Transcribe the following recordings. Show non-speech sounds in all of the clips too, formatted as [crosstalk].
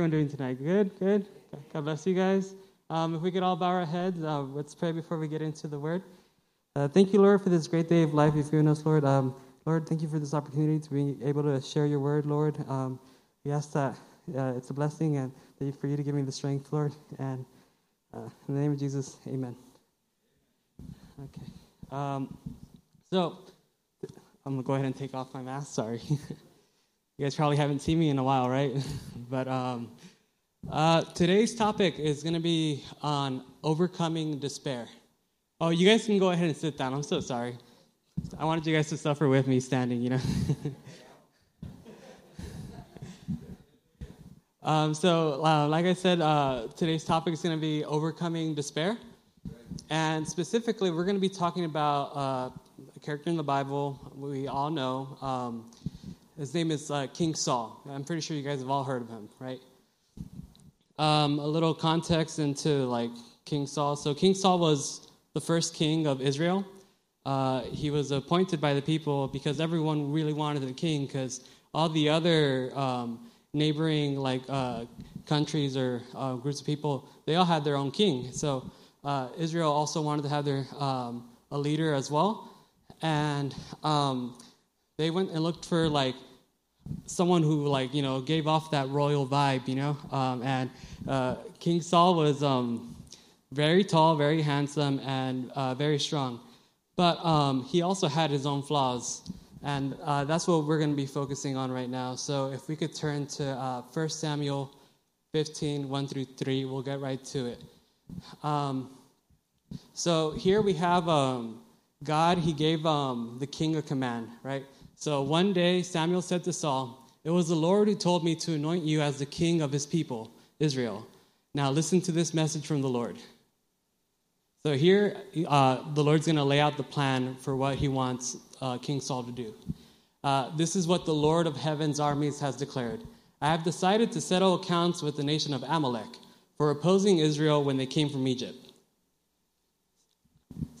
everyone doing tonight? Good, good. God bless you guys. Um, if we could all bow our heads, uh, let's pray before we get into the word. Uh, thank you, Lord, for this great day of life you've given us, Lord. Um, Lord, thank you for this opportunity to be able to share your word, Lord. Um, we ask that uh, it's a blessing and you, for you to give me the strength, Lord. And uh, in the name of Jesus, amen. Okay. Um, so, I'm going to go ahead and take off my mask. Sorry. [laughs] you guys probably haven't seen me in a while, right? [laughs] but um, uh, today's topic is going to be on overcoming despair. Oh, you guys can go ahead and sit down. I'm so sorry. I wanted you guys to suffer with me standing, you know. [laughs] um, so, uh, like I said, uh, today's topic is going to be overcoming despair. And specifically, we're going to be talking about uh, a character in the Bible we all know. Um, his name is uh, King Saul. I'm pretty sure you guys have all heard of him, right? Um, a little context into like King Saul. So King Saul was the first king of Israel. Uh, he was appointed by the people because everyone really wanted a king because all the other um, neighboring like uh, countries or uh, groups of people they all had their own king. So uh, Israel also wanted to have their um, a leader as well, and um, they went and looked for like someone who like you know gave off that royal vibe, you know. Um, and uh, King Saul was um, very tall, very handsome, and uh, very strong, but um, he also had his own flaws. And uh, that's what we're going to be focusing on right now. So if we could turn to uh, 1 Samuel 15, 1 through 3, we'll get right to it. Um, so here we have um, God, he gave um, the king a command, right? So one day Samuel said to Saul, It was the Lord who told me to anoint you as the king of his people, Israel. Now listen to this message from the Lord. So here, uh, the Lord's going to lay out the plan for what he wants uh, King Saul to do. Uh, this is what the Lord of heaven's armies has declared. I have decided to settle accounts with the nation of Amalek for opposing Israel when they came from Egypt.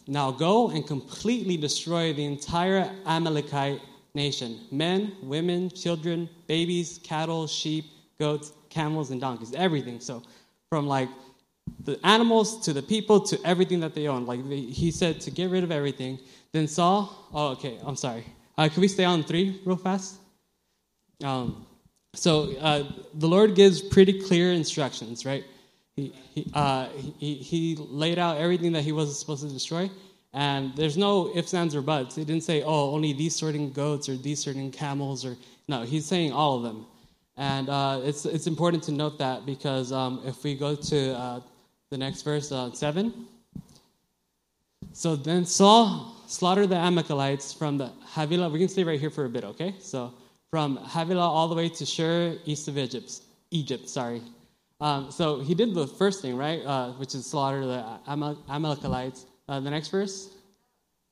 Now go and completely destroy the entire Amalekite nation men, women, children, babies, cattle, sheep, goats, camels, and donkeys, everything. So, from like the animals to the people to everything that they own. Like he said to get rid of everything. Then Saul, oh, okay, I'm sorry. Uh, can we stay on three real fast? Um, so uh, the Lord gives pretty clear instructions, right? He, he, uh, he, he laid out everything that he wasn't supposed to destroy. And there's no ifs, ands, or buts. He didn't say, oh, only these certain goats or these certain camels. or No, he's saying all of them. And uh, it's, it's important to note that because um, if we go to uh, the next verse, uh, 7. So then Saul slaughtered the Amalekites from the Havilah. We can stay right here for a bit, okay? So from Havilah all the way to Shur, east of Egypt. Egypt, sorry. Um, so he did the first thing, right, uh, which is slaughter the Amalekites. Uh, the next verse,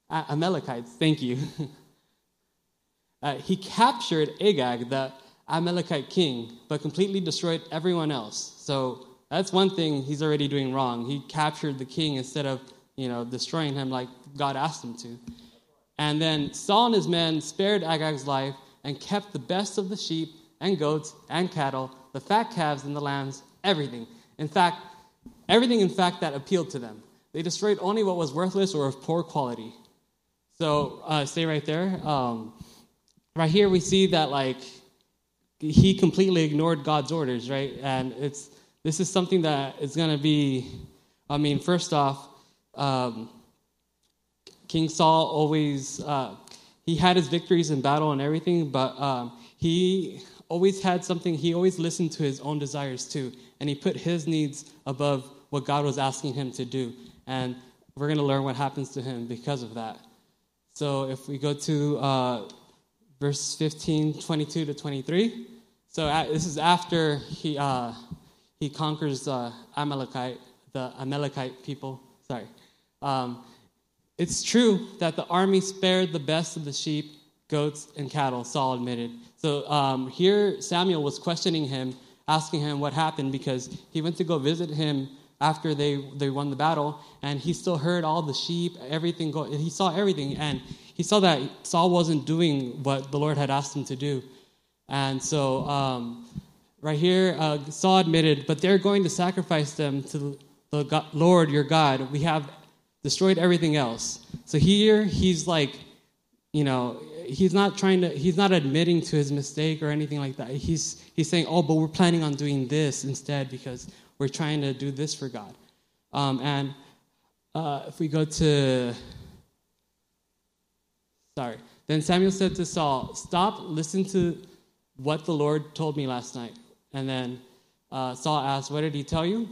Amalekites. Thank you. [laughs] uh, he captured Agag, the Amalekite king, but completely destroyed everyone else. So that's one thing he's already doing wrong. He captured the king instead of you know destroying him like God asked him to. And then Saul and his men spared Agag's life and kept the best of the sheep and goats and cattle, the fat calves and the lambs, everything. In fact, everything, in fact, that appealed to them. They destroyed only what was worthless or of poor quality. So, uh, stay right there. Um, right here, we see that, like, he completely ignored God's orders, right? And it's this is something that is going to be, I mean, first off, um, King Saul always, uh, he had his victories in battle and everything, but um, he always had something, he always listened to his own desires too and he put his needs above what God was asking him to do. And we're going to learn what happens to him because of that. So if we go to uh, verse 15, 22 to 23. So uh, this is after he, uh, he conquers uh, Amalekite, the Amalekite people. Sorry. Um, it's true that the army spared the best of the sheep, goats, and cattle, Saul admitted. So um, here Samuel was questioning him asking him what happened because he went to go visit him after they, they won the battle, and he still heard all the sheep, everything go. He saw everything, and he saw that Saul wasn't doing what the Lord had asked him to do. And so um, right here, uh, Saul admitted, but they're going to sacrifice them to the God, Lord your God. We have destroyed everything else. So here he's like, you know, he's not trying to, he's not admitting to his mistake or anything like that. He's, he's saying, oh, but we're planning on doing this instead because we're trying to do this for God. Um, and uh, if we go to, sorry. Then Samuel said to Saul, Stop, listen to what the Lord told me last night. And then uh, Saul asked, What did he tell you?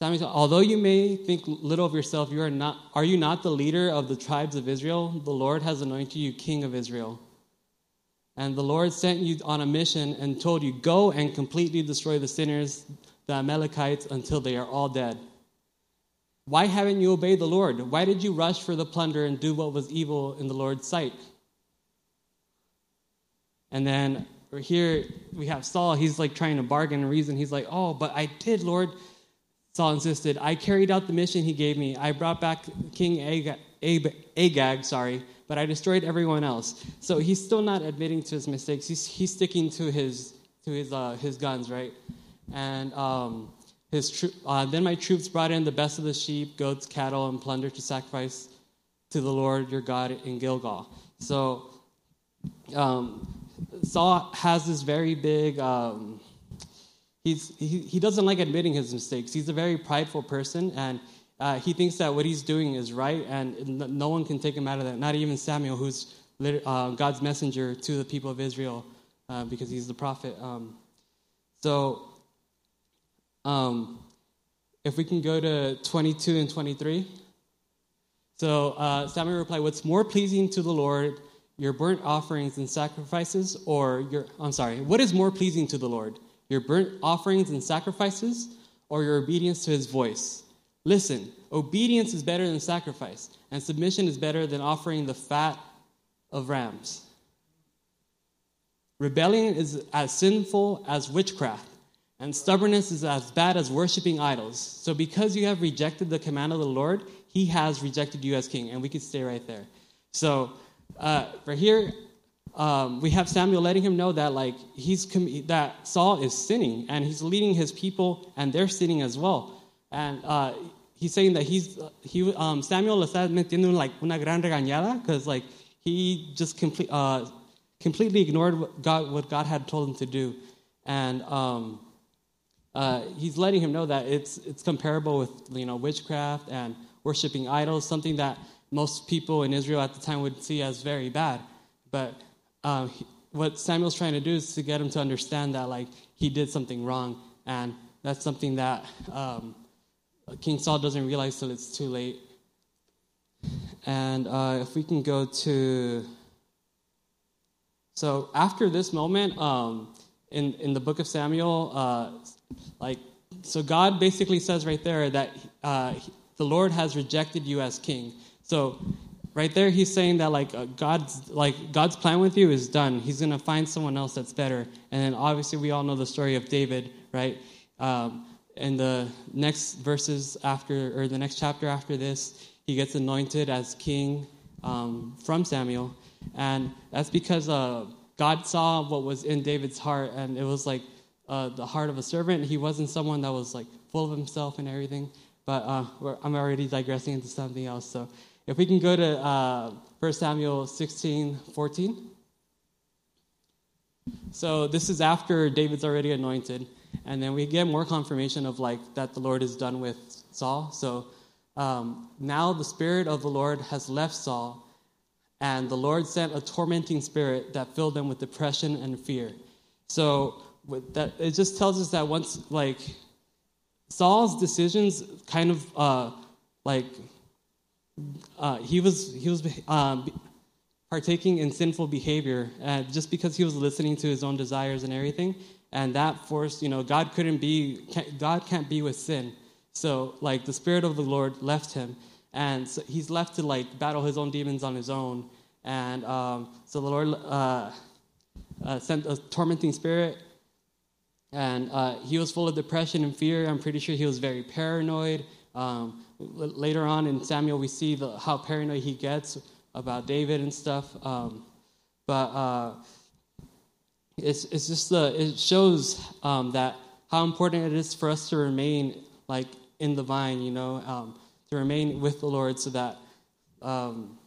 Samuel said, Although you may think little of yourself, you are, not, are you not the leader of the tribes of Israel? The Lord has anointed you king of Israel. And the Lord sent you on a mission and told you, Go and completely destroy the sinners, the Amalekites, until they are all dead. Why haven't you obeyed the Lord? Why did you rush for the plunder and do what was evil in the Lord's sight? And then here we have Saul. He's like trying to bargain and reason. He's like, Oh, but I did, Lord. Saul insisted, I carried out the mission he gave me. I brought back King Agag, Agag sorry, but I destroyed everyone else. So he's still not admitting to his mistakes. He's, he's sticking to his, to his, uh, his guns, right? And um, his uh, then my troops brought in the best of the sheep, goats, cattle, and plunder to sacrifice to the Lord your God in Gilgal. So um, Saul has this very big. Um, he's he, he doesn't like admitting his mistakes. He's a very prideful person, and uh, he thinks that what he's doing is right, and no one can take him out of that. Not even Samuel, who's uh, God's messenger to the people of Israel, uh, because he's the prophet. Um, so, um, if we can go to 22 and 23. So uh, Samuel replied, "What's more pleasing to the Lord?" your burnt offerings and sacrifices, or your, I'm sorry, what is more pleasing to the Lord? Your burnt offerings and sacrifices, or your obedience to his voice? Listen, obedience is better than sacrifice, and submission is better than offering the fat of rams. Rebellion is as sinful as witchcraft, and stubbornness is as bad as worshiping idols. So, because you have rejected the command of the Lord, he has rejected you as king. And we could stay right there. So, uh, right here, um, we have Samuel letting him know that like he's com- that Saul is sinning and he's leading his people and they're sinning as well. And uh, he's saying that he's he um, Samuel está metiendo like una gran regañada because like he just complete, uh, completely ignored what God what God had told him to do, and um, uh, he's letting him know that it's it's comparable with you know witchcraft and worshiping idols, something that most people in Israel at the time would see as very bad. But um, what Samuel's trying to do is to get him to understand that like he did something wrong, and that's something that um, King Saul doesn't realize till it's too late. And uh, if we can go to so after this moment um, in in the book of Samuel, uh, like so God basically says right there that uh, the Lord has rejected you as king. So right there he's saying that like uh, god's like god's plan with you is done he's going to find someone else that's better and then obviously we all know the story of david right um, and the next verses after or the next chapter after this he gets anointed as king um, from samuel. And that's because uh, god saw what was in david's heart and it was like uh, the heart of a servant. He wasn't someone that was like full of himself and everything. But uh, i'm already digressing into something else. So if we can go to uh, 1 Samuel 16 14. So this is after David's already anointed, and then we get more confirmation of like that the Lord is done with Saul. So um, now the spirit of the Lord has left Saul, and the Lord sent a tormenting spirit that filled them with depression and fear. So that it just tells us that once like Saul's decisions kind of uh, like uh, he was he was um, partaking in sinful behavior uh, just because he was listening to his own desires and everything, and that force you know God couldn't be God can't be with sin, so like the spirit of the Lord left him, and so he's left to like battle his own demons on his own, and um, so the Lord uh, uh sent a tormenting spirit. And uh, he was full of depression and fear. I'm pretty sure he was very paranoid. Um, later on in Samuel, we see the, how paranoid he gets about David and stuff. Um, but uh, it's, it's just the, it shows um, that how important it is for us to remain like in the vine, you know, um, to remain with the Lord so that, because um,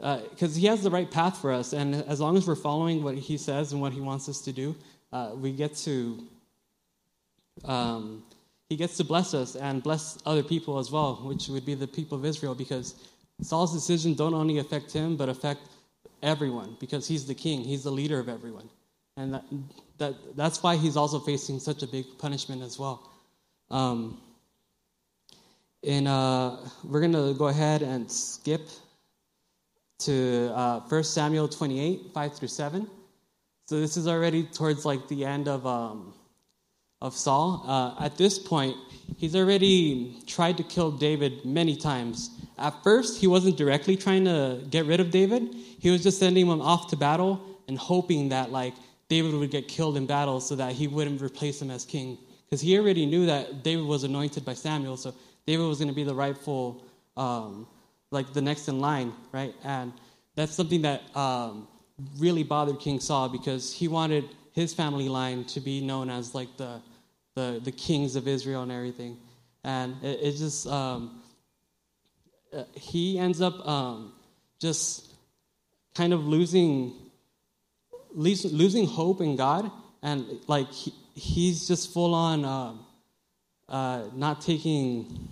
uh, He has the right path for us. And as long as we're following what He says and what He wants us to do, uh, we get to, um, He gets to bless us and bless other people as well, which would be the people of Israel, because Saul's decision don't only affect him, but affect everyone, because he's the king, he's the leader of everyone. And that, that, that's why he's also facing such a big punishment as well. Um, and uh, we're going to go ahead and skip to uh, 1 Samuel 28, 5 through 7. So this is already towards like the end of, um, of Saul. Uh, at this point, he's already tried to kill David many times. At first, he wasn't directly trying to get rid of David. He was just sending him off to battle and hoping that like David would get killed in battle so that he wouldn't replace him as king. Because he already knew that David was anointed by Samuel, so David was going to be the rightful, um, like the next in line, right? And that's something that um, really bothered King Saul because he wanted his family line to be known as like the the, the kings of Israel and everything. And it, it just um, uh, he ends up um, just kind of losing losing hope in God, and like he, he's just full on uh, uh, not taking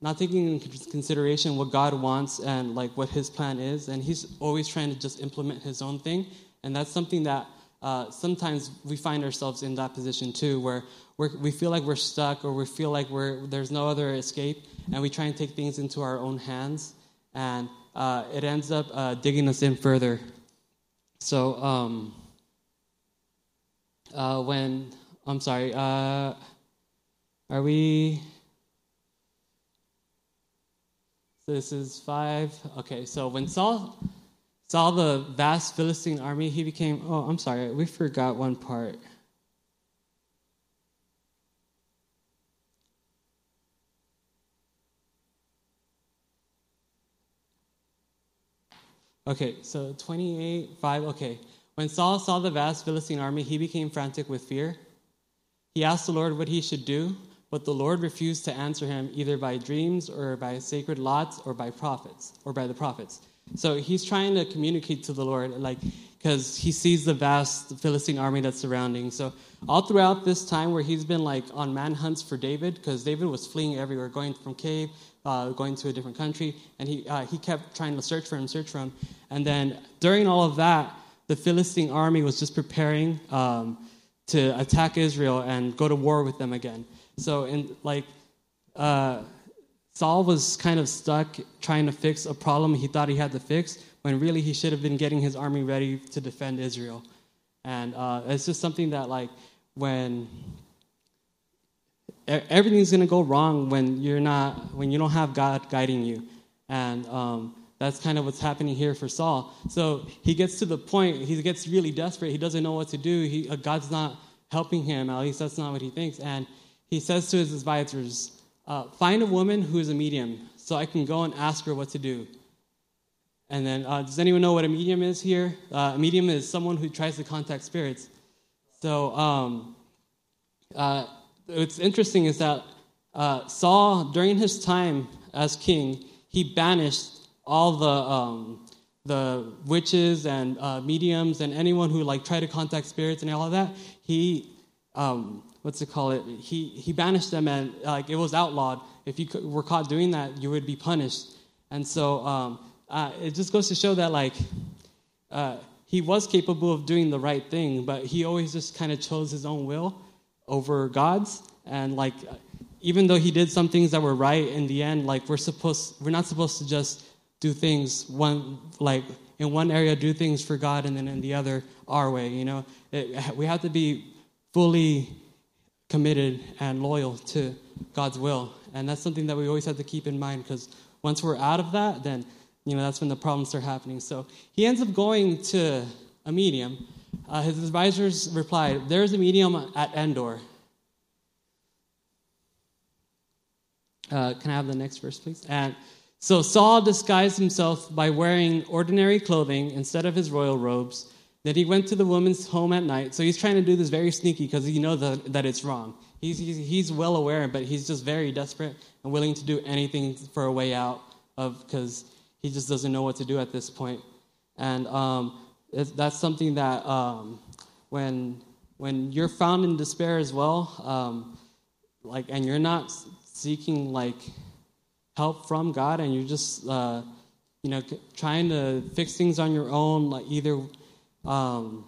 not taking into consideration what God wants and like what His plan is, and he's always trying to just implement his own thing, and that's something that uh, sometimes we find ourselves in that position too, where we feel like we're stuck or we feel like there's no other escape, and we try and take things into our own hands, and uh, it ends up uh, digging us in further. So, um, uh, when, I'm sorry, uh, are we. This is five. Okay, so when Saul saw the vast Philistine army, he became. Oh, I'm sorry, we forgot one part. Okay, so 28, 5, okay. When Saul saw the vast Philistine army, he became frantic with fear. He asked the Lord what he should do, but the Lord refused to answer him either by dreams or by sacred lots or by prophets or by the prophets. So he's trying to communicate to the Lord, like, because he sees the vast Philistine army that's surrounding. So all throughout this time where he's been like on manhunts for David, because David was fleeing everywhere, going from cave uh, going to a different country, and he, uh, he kept trying to search for him, search for him. And then during all of that, the Philistine army was just preparing um, to attack Israel and go to war with them again. So, in like, uh, Saul was kind of stuck trying to fix a problem he thought he had to fix, when really he should have been getting his army ready to defend Israel. And uh, it's just something that, like, when everything's going to go wrong when you're not when you don't have god guiding you. And um, that's kind of what's happening here for saul. So he gets to the point he gets really desperate. He doesn't know what to do. He, uh, god's not helping him. At least that's not what he thinks. And he says to his advisors uh, find a woman who is a medium so i can go and ask her what to do. And then uh, does anyone know what a medium is here? Uh, a medium is someone who tries to contact spirits. So um, uh, what's interesting is that uh, Saul, during his time as king, he banished all the um, the witches and uh, mediums and anyone who like tried to contact spirits and all of that. He um, what's it call it? He he banished them and like it was outlawed. If you were caught doing that, you would be punished. And so um, uh, it just goes to show that like uh, he was capable of doing the right thing, but he always just kind of chose his own will over God's. And like, even though he did some things that were right in the end, like we're supposed, we're not supposed to just do things one like in one area do things for God and then in the other our way. You know, it, we have to be fully committed and loyal to God's will, and that's something that we always have to keep in mind because once we're out of that, then you know that's when the problems start happening. So he ends up going to a medium uh, his advisors replied, There's a medium at Endor. Uh, can I have the next verse, please? And so Saul disguised himself by wearing ordinary clothing instead of his royal robes. Then he went to the woman's home at night. So he's trying to do this very sneaky because he knows that, that it's wrong. He's, he's, he's well aware, but he's just very desperate and willing to do anything for a way out of because he just doesn't know what to do at this point. And um, that's something that um, when when you're found in despair as well, um, like, and you're not seeking like help from God, and you're just uh, you know trying to fix things on your own, like either um,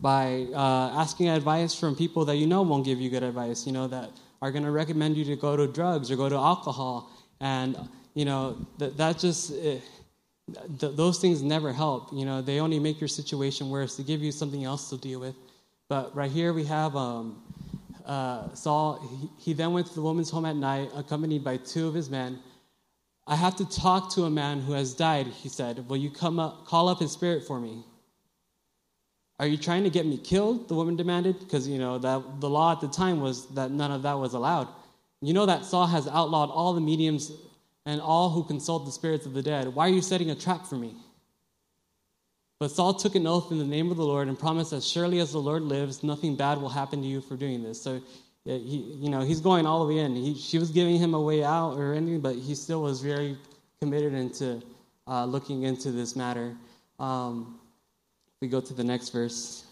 by uh, asking advice from people that you know won't give you good advice, you know that are going to recommend you to go to drugs or go to alcohol, and you know that that just. It, eh, th- those things never help. You know, they only make your situation worse. They give you something else to deal with. But right here we have um, uh, Saul. He, he then went to the woman's home at night, accompanied by two of his men. I have to talk to a man who has died, he said. Will you come up, call up his spirit for me? Are you trying to get me killed? The woman demanded, because you know that the law at the time was that none of that was allowed. You know that Saul has outlawed all the mediums and all who consult the spirits of the dead. Why are you setting a trap for me? But Saul took an oath in the name of the Lord and promised, as surely as the Lord lives, nothing bad will happen to you for doing this. So, he, you know, he's going all the way in. He, she was giving him a way out or anything, but he still was very committed into uh, looking into this matter. Um, we go to the next verse.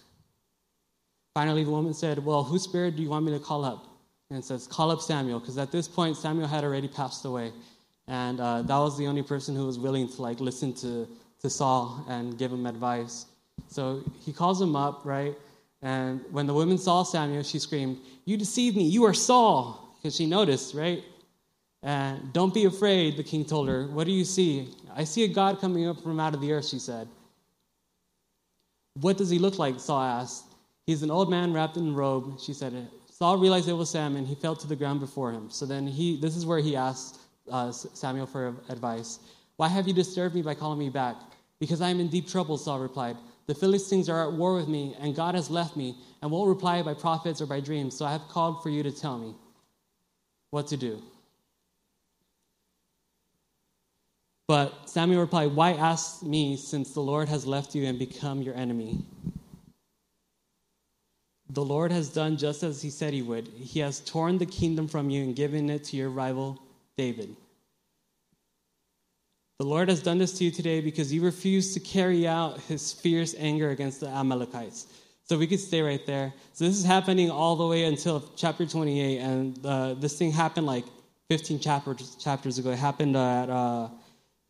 Finally, the woman said, Well, whose spirit do you want me to call up? And says, Call up Samuel, because at this point, Samuel had already passed away and uh, that was the only person who was willing to like listen to, to Saul and give him advice. So he calls him up, right? And when the woman saw Samuel, she screamed, You deceived me, you are Saul, because she noticed, right? And don't be afraid, the king told her. What do you see? I see a God coming up from out of the earth, she said. What does he look like? Saul asked. He's an old man wrapped in a robe, she said. Saul realized it was Sam and he fell to the ground before him. So then he, this is where he asked, uh, Samuel for advice. Why have you disturbed me by calling me back? Because I am in deep trouble, Saul replied. The Philistines are at war with me, and God has left me, and won't reply by prophets or by dreams. So I have called for you to tell me what to do. But Samuel replied, Why ask me, since the Lord has left you and become your enemy? The Lord has done just as he said he would. He has torn the kingdom from you and given it to your rival David. The Lord has done this to you today because you refused to carry out his fierce anger against the Amalekites. So we could stay right there. So this is happening all the way until chapter 28, and uh, this thing happened like 15 chapters chapters ago. It happened at uh,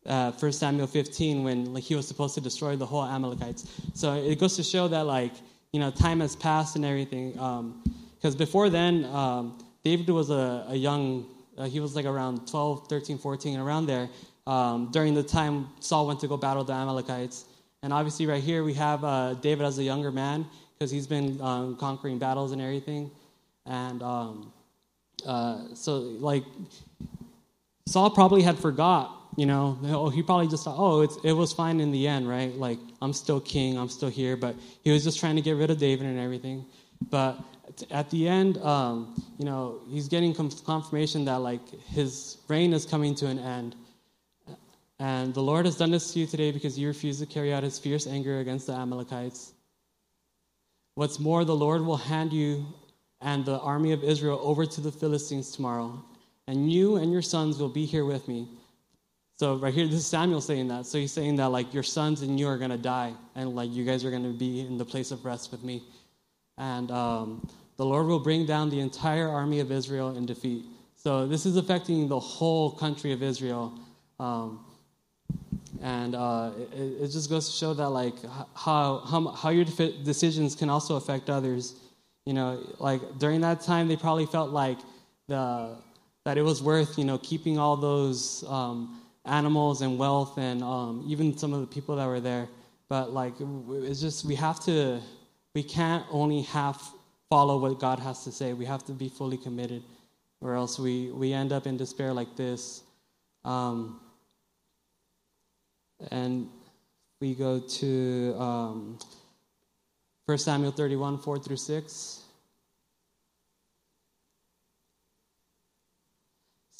uh, 1 Samuel 15 when like he was supposed to destroy the whole Amalekites. So it goes to show that like you know time has passed and everything. Because um, before then, um, David was a, a young uh, he was like around 12, 13, 14, around there, um, during the time Saul went to go battle the Amalekites. And obviously, right here, we have uh, David as a younger man because he's been um, conquering battles and everything. And um, uh, so, like, Saul probably had forgot, you know, oh, he probably just thought, oh, it was fine in the end, right? Like, I'm still king, I'm still here. But he was just trying to get rid of David and everything. But at the end, um, you know, he's getting confirmation that like his reign is coming to an end. And the Lord has done this to you today because you refuse to carry out his fierce anger against the Amalekites. What's more, the Lord will hand you and the army of Israel over to the Philistines tomorrow, and you and your sons will be here with me. So right here, this is Samuel saying that. So he's saying that like your sons and you are gonna die, and like you guys are gonna be in the place of rest with me. And um, the Lord will bring down the entire army of Israel in defeat. So this is affecting the whole country of Israel. Um, and uh, it, it, just goes to show that like how, how, how your decisions can also affect others you know like during that time they probably felt like the that it was worth you know keeping all those um, animals and wealth and um, even some of the people that were there but like it's just we have to we can't only half follow what God has to say. We have to be fully committed, or else we, we end up in despair like this. Um, and we go to um, 1 Samuel 31, 4 through 6.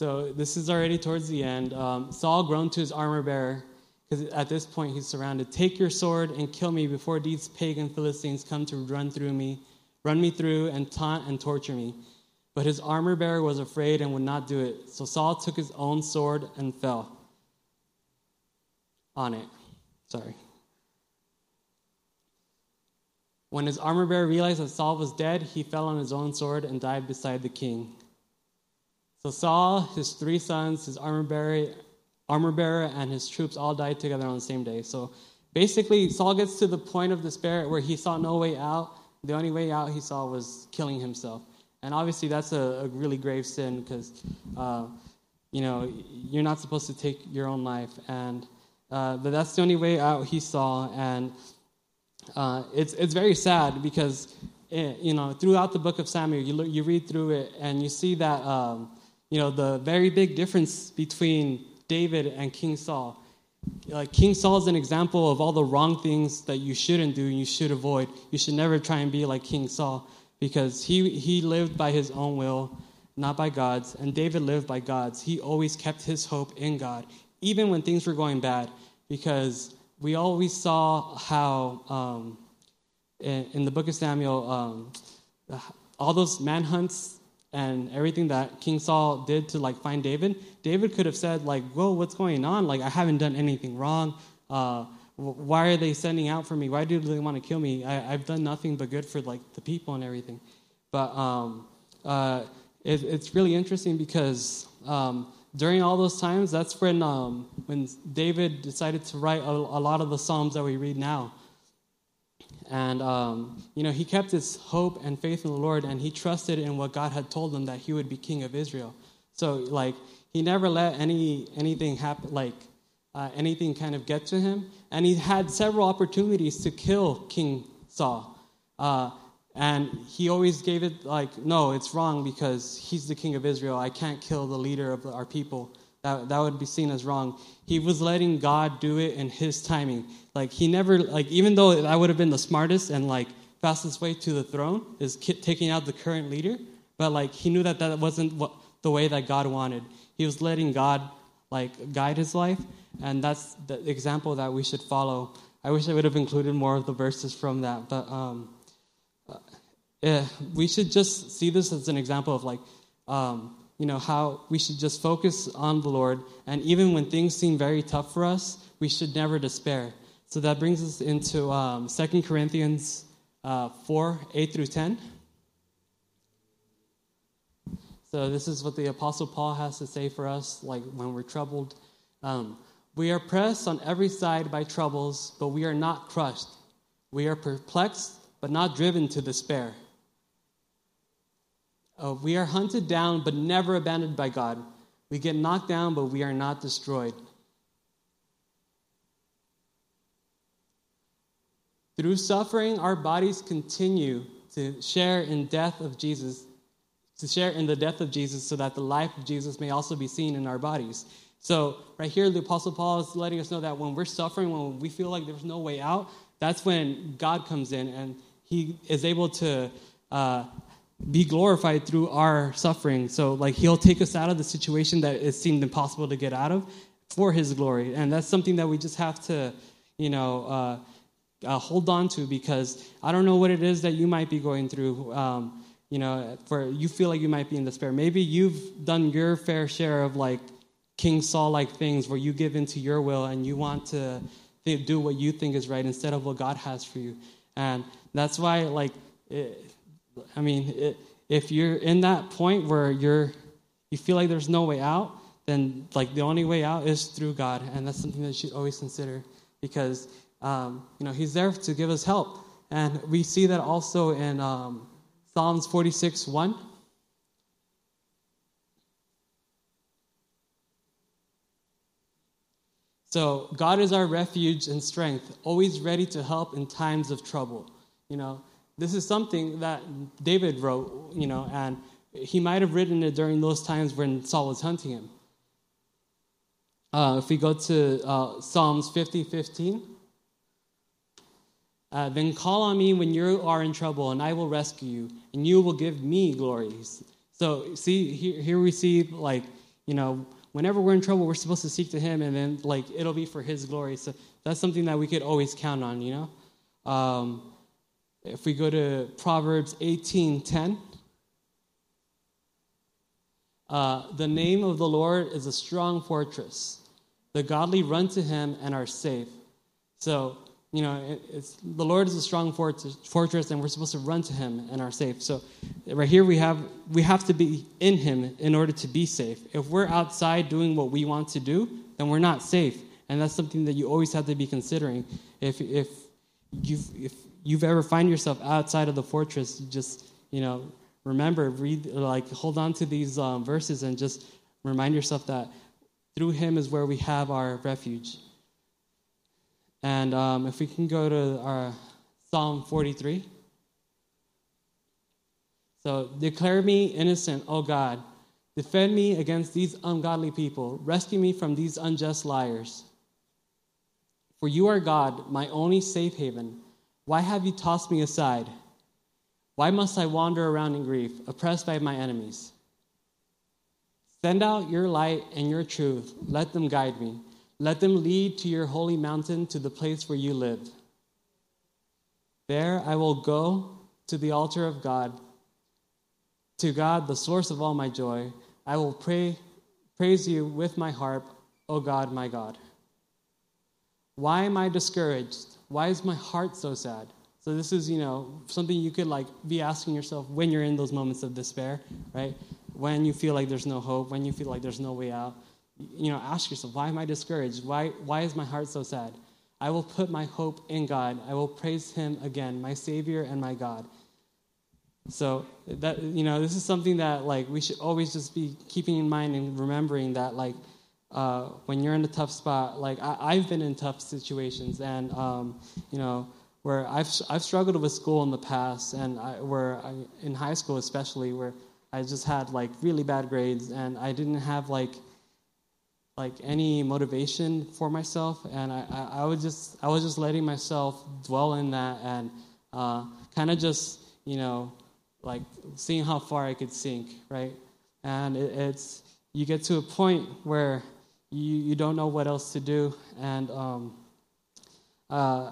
So this is already towards the end. Um, Saul groaned to his armor bearer because at this point he's surrounded. Take your sword and kill me before these pagan Philistines come to run through me, run me through and taunt and torture me. But his armor bearer was afraid and would not do it. So Saul took his own sword and fell on it. Sorry. When his armor bearer realized that Saul was dead, he fell on his own sword and died beside the king. So Saul, his three sons, his armor bearer, armor bearer, and his troops all died together on the same day. So basically, Saul gets to the point of despair where he saw no way out. The only way out he saw was killing himself. And obviously, that's a, a really grave sin because, uh, you know, you're not supposed to take your own life. And uh, but that's the only way out he saw. And uh, it's it's very sad because, it, eh, you know, throughout the book of Samuel, you look, you read through it and you see that, um, you know, the very big difference between David and King Saul. Like King Saul is an example of all the wrong things that you shouldn't do and you should avoid. You should never try and be like King Saul because he, he lived by his own will, not by God's, and David lived by God's. He always kept his hope in God, even when things were going bad, because we always saw how um, in, in, the book of Samuel, um, all those manhunts and everything that King Saul did to like find David, David could have said like, "Whoa, what's going on? Like, I haven't done anything wrong. Uh, why are they sending out for me? Why do they want to kill me? I, have done nothing but good for like the people and everything." But um, uh, it, it's really interesting because um, during all those times, that's when um, when David decided to write a, a lot of the psalms that we read now. And, um, you know, he kept his hope and faith in the Lord, and he trusted in what God had told him that he would be king of Israel. So, like, he never let any anything happen, like, uh, anything kind of get to him. And he had several opportunities to kill King Saul. Uh, and he always gave it like, no, it's wrong because he's the king of Israel. I can't kill the leader of our people. That, that would be seen as wrong. He was letting God do it in his timing. Like he never like even though that would have been the smartest and like fastest way to the throne is taking out the current leader, but like he knew that that wasn't what the way that God wanted. He was letting God like guide his life, and that's the example that we should follow. I wish I would have included more of the verses from that, but um, uh, yeah, we should just see this as an example of like um, you know, how we should just focus on the Lord. And even when things seem very tough for us, we should never despair. So that brings us into um, 2 Corinthians uh, 4 8 through 10. So this is what the Apostle Paul has to say for us, like when we're troubled. Um, we are pressed on every side by troubles, but we are not crushed. We are perplexed, but not driven to despair. Uh, we are hunted down, but never abandoned by God. We get knocked down, but we are not destroyed. Through suffering, our bodies continue to share in death of Jesus, to share in the death of Jesus, so that the life of Jesus may also be seen in our bodies. So, right here, the Apostle Paul is letting us know that when we're suffering, when we feel like there's no way out, that's when God comes in and He is able to uh, be glorified through our suffering. So, like, He'll take us out of the situation that it seemed impossible to get out of for His glory. And that's something that we just have to, you know, uh, uh, hold on to because I don't know what it is that you might be going through. Um, you know, for you feel like you might be in despair. Maybe you've done your fair share of like King Saul like things where you give into your will and you want to do what you think is right instead of what God has for you. And that's why, like, it, I mean, it, if you're in that point where you're you feel like there's no way out, then like the only way out is through God, and that's something that you should always consider because um, you know He's there to give us help, and we see that also in um, Psalms 46 1. So God is our refuge and strength, always ready to help in times of trouble. You know, this is something that David wrote, you know, and he might have written it during those times when Saul was hunting him. Uh, if we go to uh, Psalms 50 15, uh, then call on me when you are in trouble, and I will rescue you, and you will give me glory. So, see, here, here we see, like, you know, whenever we're in trouble, we're supposed to seek to Him, and then like it'll be for His glory. So that's something that we could always count on, you know. Um, if we go to Proverbs 18:10, uh, the name of the Lord is a strong fortress. The godly run to Him and are safe. So you know, it's, the Lord is a strong fortress, and we're supposed to run to Him and are safe. So, right here we have we have to be in Him in order to be safe. If we're outside doing what we want to do, then we're not safe, and that's something that you always have to be considering. If if you've if you've ever find yourself outside of the fortress, just you know remember read like hold on to these um, verses and just remind yourself that through Him is where we have our refuge. And um, if we can go to our Psalm 43. So, declare me innocent, O God. Defend me against these ungodly people. Rescue me from these unjust liars. For you are God, my only safe haven. Why have you tossed me aside? Why must I wander around in grief, oppressed by my enemies? Send out your light and your truth. Let them guide me. Let them lead to your holy mountain, to the place where you live. There I will go to the altar of God, to God, the source of all my joy. I will pray, praise you with my harp, O God, my God. Why am I discouraged? Why is my heart so sad? So this is, you know, something you could like be asking yourself when you're in those moments of despair, right? When you feel like there's no hope, when you feel like there's no way out you know, ask yourself, why am I discouraged? Why, why is my heart so sad? I will put my hope in God. I will praise Him again, my Savior and my God. So that you know, this is something that like we should always just be keeping in mind and remembering that like uh, when you're in a tough spot, like I, have been in tough situations, and um, you know where I've I've struggled with school in the past, and I, where I, in high school especially, where I just had like really bad grades, and I didn't have like like any motivation for myself, and I, I, I was just I was just letting myself dwell in that and uh, kind of just you know like seeing how far I could sink, right? And it, it's you get to a point where you you don't know what else to do, and um, uh,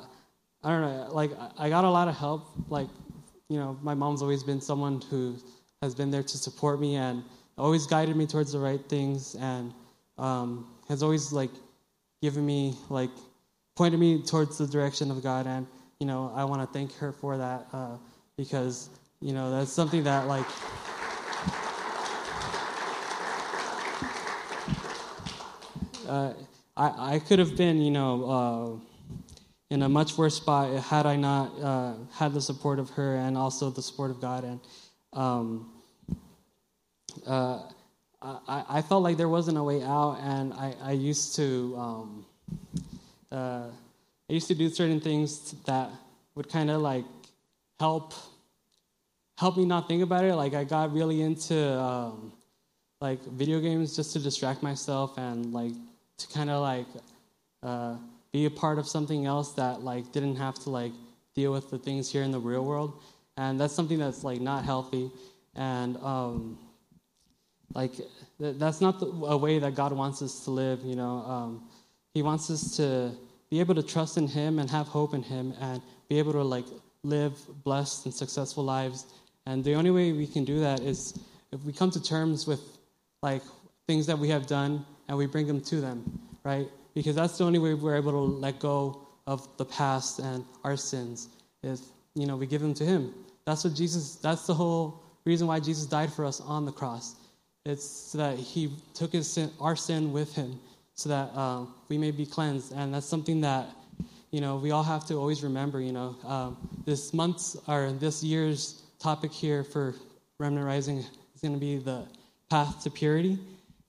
I don't know, like I got a lot of help. Like you know, my mom's always been someone who has been there to support me and always guided me towards the right things and um, has always like given me like pointed me towards the direction of God, and you know I want to thank her for that uh, because you know that's something that like. Uh, I, I could have been, you know, uh, in a much worse spot had I not uh, had the support of her and also the support of God. And um, uh, I, I felt like there wasn't a way out, and I, I used to um, uh, I used to do certain things that would kind of like help help me not think about it. Like I got really into um, like video games just to distract myself and like to kind of like uh, be a part of something else that like didn't have to like deal with the things here in the real world, and that's something that's like not healthy. And um, like, that's not the, a way that God wants us to live, you know. Um, he wants us to be able to trust in Him and have hope in Him and be able to, like, live blessed and successful lives. And the only way we can do that is if we come to terms with, like, things that we have done and we bring them to them, right? Because that's the only way we're able to let go of the past and our sins is, you know, we give them to Him. That's what Jesus, that's the whole reason why Jesus died for us on the cross it's so that he took his sin, our sin with him so that uh, we may be cleansed. And that's something that, you know, we all have to always remember, you know. Um, this month's or this year's topic here for Remnant Rising is going to be the path to purity.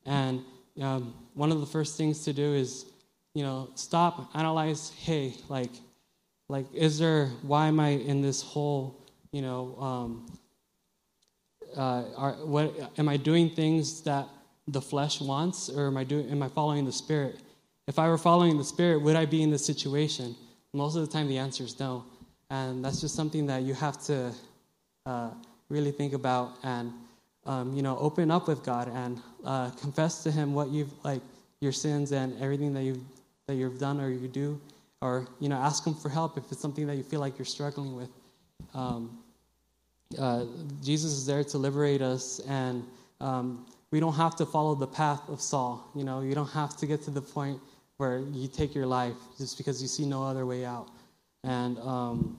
And um, one of the first things to do is, you know, stop, analyze, hey, like, like, is there, why am I in this whole, you know, um, uh, are, what, am I doing things that the flesh wants, or am I doing? Am I following the Spirit? If I were following the Spirit, would I be in this situation? Most of the time, the answer is no, and that's just something that you have to uh, really think about. And um, you know, open up with God and uh, confess to Him what you've like your sins and everything that you that you've done or you do, or you know, ask Him for help if it's something that you feel like you're struggling with. Um, uh, Jesus is there to liberate us, and um, we don't have to follow the path of Saul. You know, you don't have to get to the point where you take your life just because you see no other way out. And um,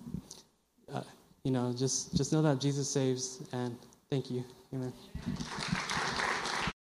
uh, you know, just just know that Jesus saves, and thank you. Amen.